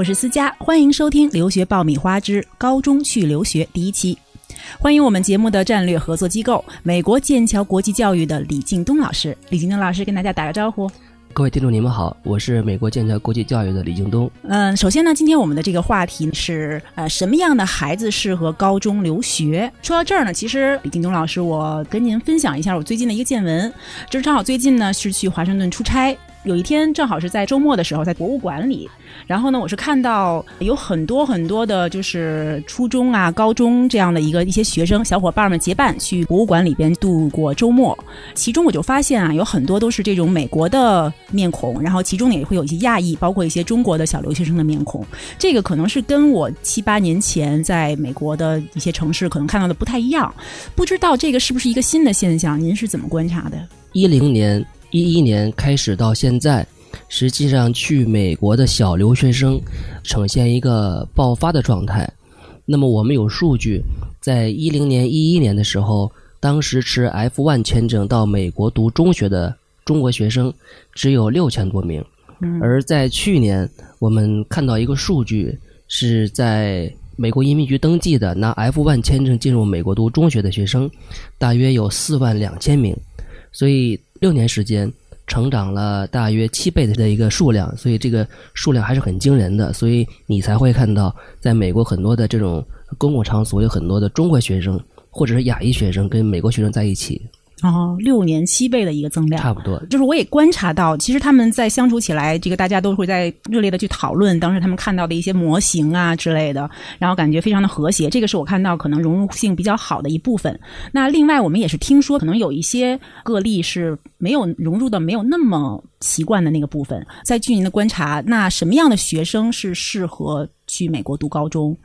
我是思佳，欢迎收听《留学爆米花之高中去留学》第一期。欢迎我们节目的战略合作机构美国剑桥国际教育的李敬东老师。李敬东老师跟大家打个招呼。各位听众，你们好，我是美国剑桥国际教育的李敬东。嗯，首先呢，今天我们的这个话题是呃，什么样的孩子适合高中留学？说到这儿呢，其实李敬东老师，我跟您分享一下我最近的一个见闻，就是正好最近呢是去华盛顿出差。有一天正好是在周末的时候，在博物馆里，然后呢，我是看到有很多很多的，就是初中啊、高中这样的一个一些学生小伙伴们结伴去博物馆里边度过周末。其中我就发现啊，有很多都是这种美国的面孔，然后其中也会有一些亚裔，包括一些中国的小留学生的面孔。这个可能是跟我七八年前在美国的一些城市可能看到的不太一样。不知道这个是不是一个新的现象？您是怎么观察的？一零年。一一年开始到现在，实际上去美国的小留学生呈现一个爆发的状态。那么我们有数据，在一零年、一一年的时候，当时持 F one 签证到美国读中学的中国学生只有六千多名。而在去年，我们看到一个数据，是在美国移民局登记的拿 F one 签证进入美国读中学的学生，大约有四万两千名。所以。六年时间，成长了大约七倍的一个数量，所以这个数量还是很惊人的。所以你才会看到，在美国很多的这种公共场所，有很多的中国学生或者是亚裔学生跟美国学生在一起。哦，六年七倍的一个增量，差不多。就是我也观察到，其实他们在相处起来，这个大家都会在热烈的去讨论当时他们看到的一些模型啊之类的，然后感觉非常的和谐。这个是我看到可能融入性比较好的一部分。那另外，我们也是听说，可能有一些个例是没有融入的，没有那么习惯的那个部分。在据您的观察，那什么样的学生是适合去美国读高中？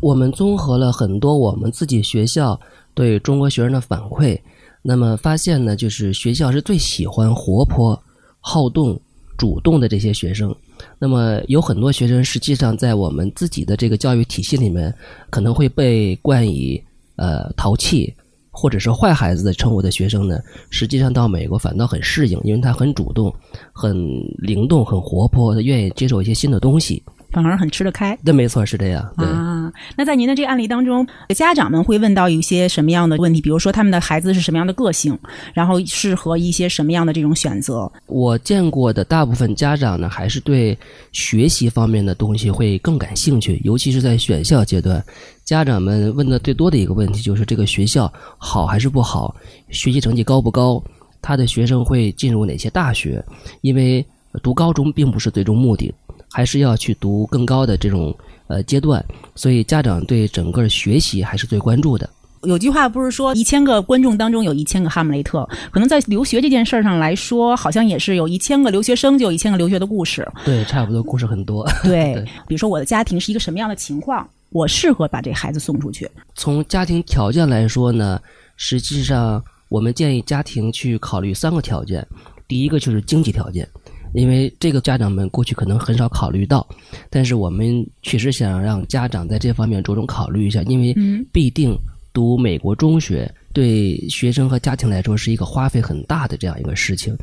我们综合了很多我们自己学校对中国学生的反馈。那么发现呢，就是学校是最喜欢活泼、好动、主动的这些学生。那么有很多学生实际上在我们自己的这个教育体系里面，可能会被冠以呃淘气或者是坏孩子的称呼的学生呢，实际上到美国反倒很适应，因为他很主动、很灵动、很活泼，他愿意接受一些新的东西。反而很吃得开，对，没错，是这样。啊，那在您的这个案例当中，家长们会问到一些什么样的问题？比如说，他们的孩子是什么样的个性，然后适合一些什么样的这种选择？我见过的大部分家长呢，还是对学习方面的东西会更感兴趣，尤其是在选校阶段，家长们问的最多的一个问题就是这个学校好还是不好，学习成绩高不高，他的学生会进入哪些大学？因为读高中并不是最终目的。还是要去读更高的这种呃阶段，所以家长对整个学习还是最关注的。有句话不是说一千个观众当中有一千个哈姆雷特，可能在留学这件事儿上来说，好像也是有一千个留学生就有一千个留学的故事。对，差不多故事很多。对，比如说我的家庭是一个什么样的情况，我适合把这孩子送出去。从家庭条件来说呢，实际上我们建议家庭去考虑三个条件，第一个就是经济条件。因为这个家长们过去可能很少考虑到，但是我们确实想让家长在这方面着重考虑一下，因为必定读美国中学对学生和家庭来说是一个花费很大的这样一个事情。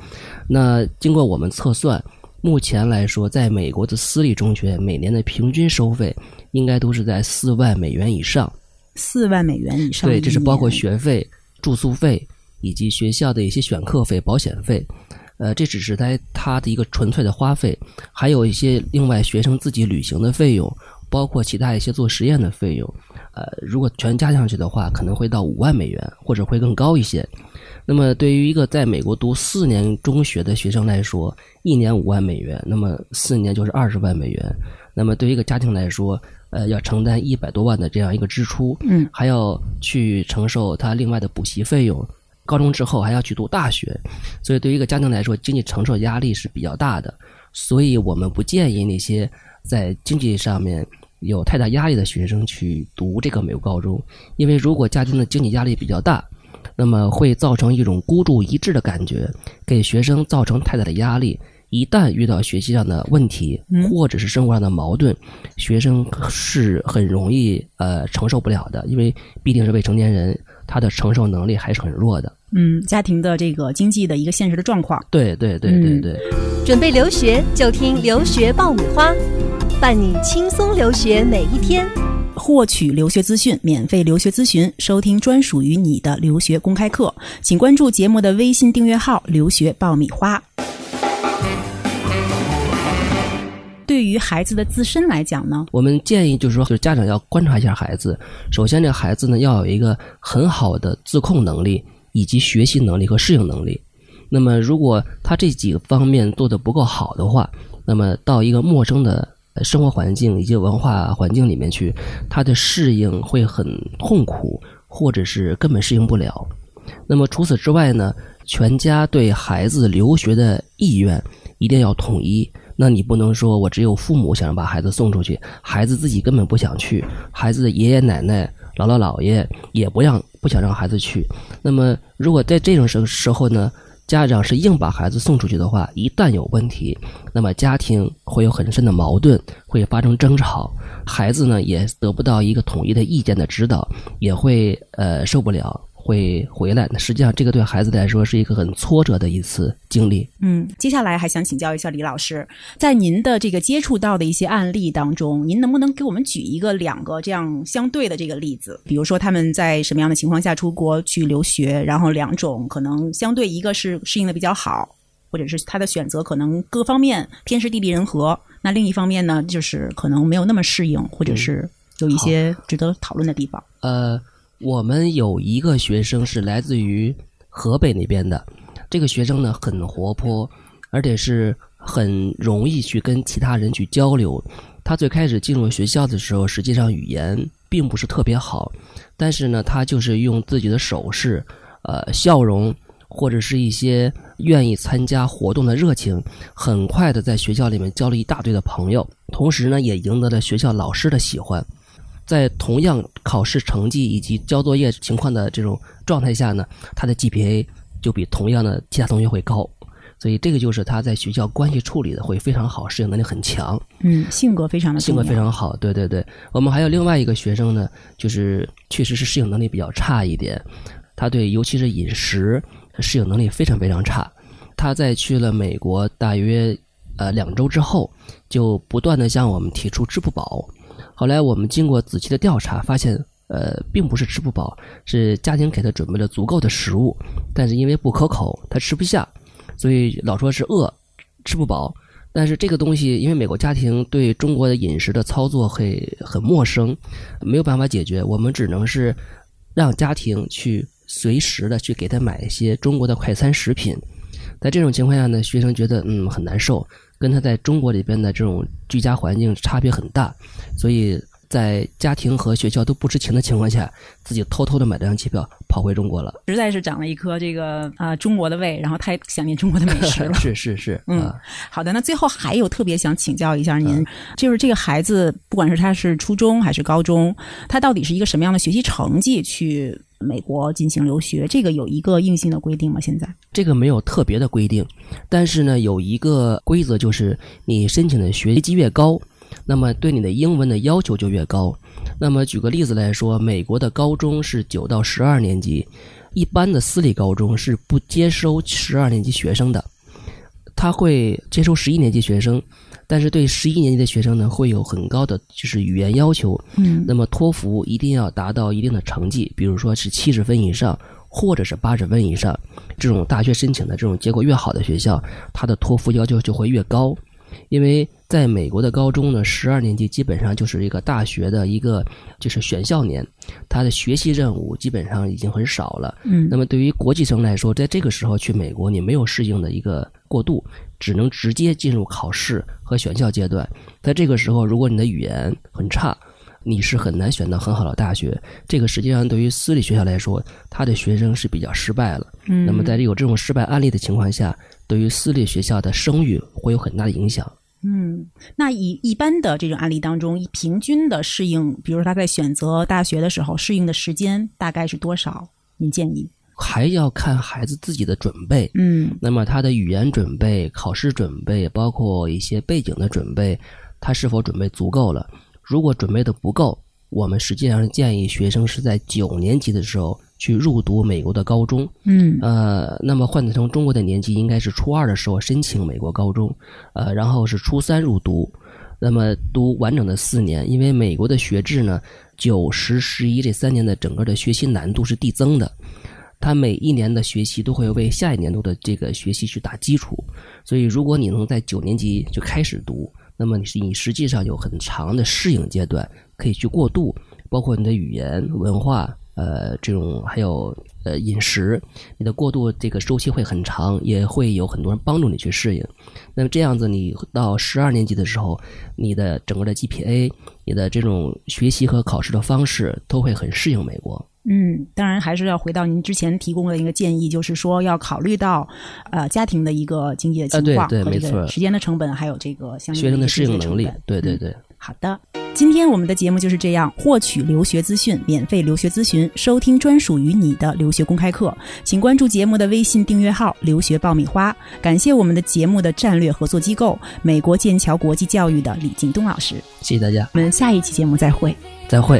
那经过我们测算，目前来说，在美国的私立中学每年的平均收费应该都是在四万美元以上。四万美元以上，对，这是包括学费、住宿费以及学校的一些选课费、保险费。呃，这只是他他的一个纯粹的花费，还有一些另外学生自己旅行的费用，包括其他一些做实验的费用。呃，如果全加上去的话，可能会到五万美元，或者会更高一些。那么，对于一个在美国读四年中学的学生来说，一年五万美元，那么四年就是二十万美元。那么，对于一个家庭来说，呃，要承担一百多万的这样一个支出，嗯，还要去承受他另外的补习费用。高中之后还要去读大学，所以对于一个家庭来说，经济承受压力是比较大的。所以我们不建议那些在经济上面有太大压力的学生去读这个美国高中，因为如果家庭的经济压力比较大，那么会造成一种孤注一掷的感觉，给学生造成太大的压力。一旦遇到学习上的问题，或者是生活上的矛盾，学生是很容易呃承受不了的，因为毕竟是未成年人。他的承受能力还是很弱的。嗯，家庭的这个经济的一个现实的状况。对对对对对。准备留学就听留学爆米花。伴你轻松留学每一天。获取留学资讯，免费留学咨询，收听专属于你的留学公开课，请关注节目的微信订阅号“留学爆米花”。对于孩子的自身来讲呢，我们建议就是说，就是家长要观察一下孩子。首先，这个孩子呢要有一个很好的自控能力，以及学习能力和适应能力。那么，如果他这几个方面做得不够好的话，那么到一个陌生的生活环境以及文化环境里面去，他的适应会很痛苦，或者是根本适应不了。那么除此之外呢，全家对孩子留学的意愿一定要统一。那你不能说我只有父母想把孩子送出去，孩子自己根本不想去，孩子的爷爷奶奶、姥姥姥爷也不让不想让孩子去。那么如果在这种时时候呢，家长是硬把孩子送出去的话，一旦有问题，那么家庭会有很深的矛盾，会发生争吵，孩子呢也得不到一个统一的意见的指导，也会呃受不了。会回来，那实际上这个对孩子来说是一个很挫折的一次经历。嗯，接下来还想请教一下李老师，在您的这个接触到的一些案例当中，您能不能给我们举一个、两个这样相对的这个例子？比如说他们在什么样的情况下出国去留学，然后两种可能相对，一个是适应的比较好，或者是他的选择可能各方面天时地利人和；那另一方面呢，就是可能没有那么适应，或者是有一些值得讨论的地方。呃。我们有一个学生是来自于河北那边的，这个学生呢很活泼，而且是很容易去跟其他人去交流。他最开始进入学校的时候，实际上语言并不是特别好，但是呢，他就是用自己的手势、呃笑容，或者是一些愿意参加活动的热情，很快的在学校里面交了一大堆的朋友，同时呢，也赢得了学校老师的喜欢。在同样考试成绩以及交作业情况的这种状态下呢，他的 GPA 就比同样的其他同学会高，所以这个就是他在学校关系处理的会非常好，适应能力很强。嗯，性格非常的性格非常好。对对对，我们还有另外一个学生呢，就是确实是适应能力比较差一点，他对尤其是饮食适应能力非常非常差。他在去了美国大约呃两周之后，就不断的向我们提出吃不饱。后来我们经过仔细的调查，发现，呃，并不是吃不饱，是家庭给他准备了足够的食物，但是因为不可口，他吃不下，所以老说是饿，吃不饱。但是这个东西，因为美国家庭对中国的饮食的操作会很陌生，没有办法解决，我们只能是让家庭去随时的去给他买一些中国的快餐食品。在这种情况下呢，学生觉得嗯很难受。跟他在中国里边的这种居家环境差别很大，所以在家庭和学校都不知情的情况下，自己偷偷的买了张机票跑回中国了。实在是长了一颗这个啊中国的胃，然后太想念中国的美食了。是是是，嗯，好的。那最后还有特别想请教一下您，就是这个孩子，不管是他是初中还是高中，他到底是一个什么样的学习成绩去？美国进行留学，这个有一个硬性的规定吗？现在这个没有特别的规定，但是呢，有一个规则就是你申请的学籍越高，那么对你的英文的要求就越高。那么举个例子来说，美国的高中是九到十二年级，一般的私立高中是不接收十二年级学生的，他会接收十一年级学生。但是对十一年级的学生呢，会有很高的就是语言要求。嗯，那么托福一定要达到一定的成绩，比如说是七十分以上，或者是八十分以上。这种大学申请的这种结果越好的学校，它的托福要求就会越高。因为在美国的高中呢，十二年级基本上就是一个大学的一个就是选校年，他的学习任务基本上已经很少了。嗯，那么对于国际生来说，在这个时候去美国，你没有适应的一个过渡。只能直接进入考试和选校阶段，在这个时候，如果你的语言很差，你是很难选到很好的大学。这个实际上对于私立学校来说，他的学生是比较失败了。嗯，那么在有这种失败案例的情况下，对于私立学校的声誉会有很大的影响。嗯，那以一般的这种案例当中，平均的适应，比如说他在选择大学的时候，适应的时间大概是多少？您建议？还要看孩子自己的准备，嗯，那么他的语言准备、考试准备，包括一些背景的准备，他是否准备足够了？如果准备的不够，我们实际上建议学生是在九年级的时候去入读美国的高中，嗯，呃，那么换算成中国的年纪，应该是初二的时候申请美国高中，呃，然后是初三入读。那么读完整的四年，因为美国的学制呢，九十十一这三年的整个的学习难度是递增的，他每一年的学习都会为下一年度的这个学习去打基础，所以如果你能在九年级就开始读，那么你是你实际上有很长的适应阶段可以去过渡，包括你的语言文化。呃，这种还有呃饮食，你的过渡这个周期会很长，也会有很多人帮助你去适应。那么这样子，你到十二年级的时候，你的整个的 GPA，你的这种学习和考试的方式都会很适应美国。嗯，当然还是要回到您之前提供的一个建议，就是说要考虑到呃家庭的一个经济的情况和这个时间的成本，还有这个相应学生的适应能力。对对对。好的，今天我们的节目就是这样。获取留学资讯，免费留学咨询，收听专属于你的留学公开课，请关注节目的微信订阅号“留学爆米花”。感谢我们的节目的战略合作机构——美国剑桥国际教育的李敬东老师。谢谢大家，我们下一期节目再会。再会。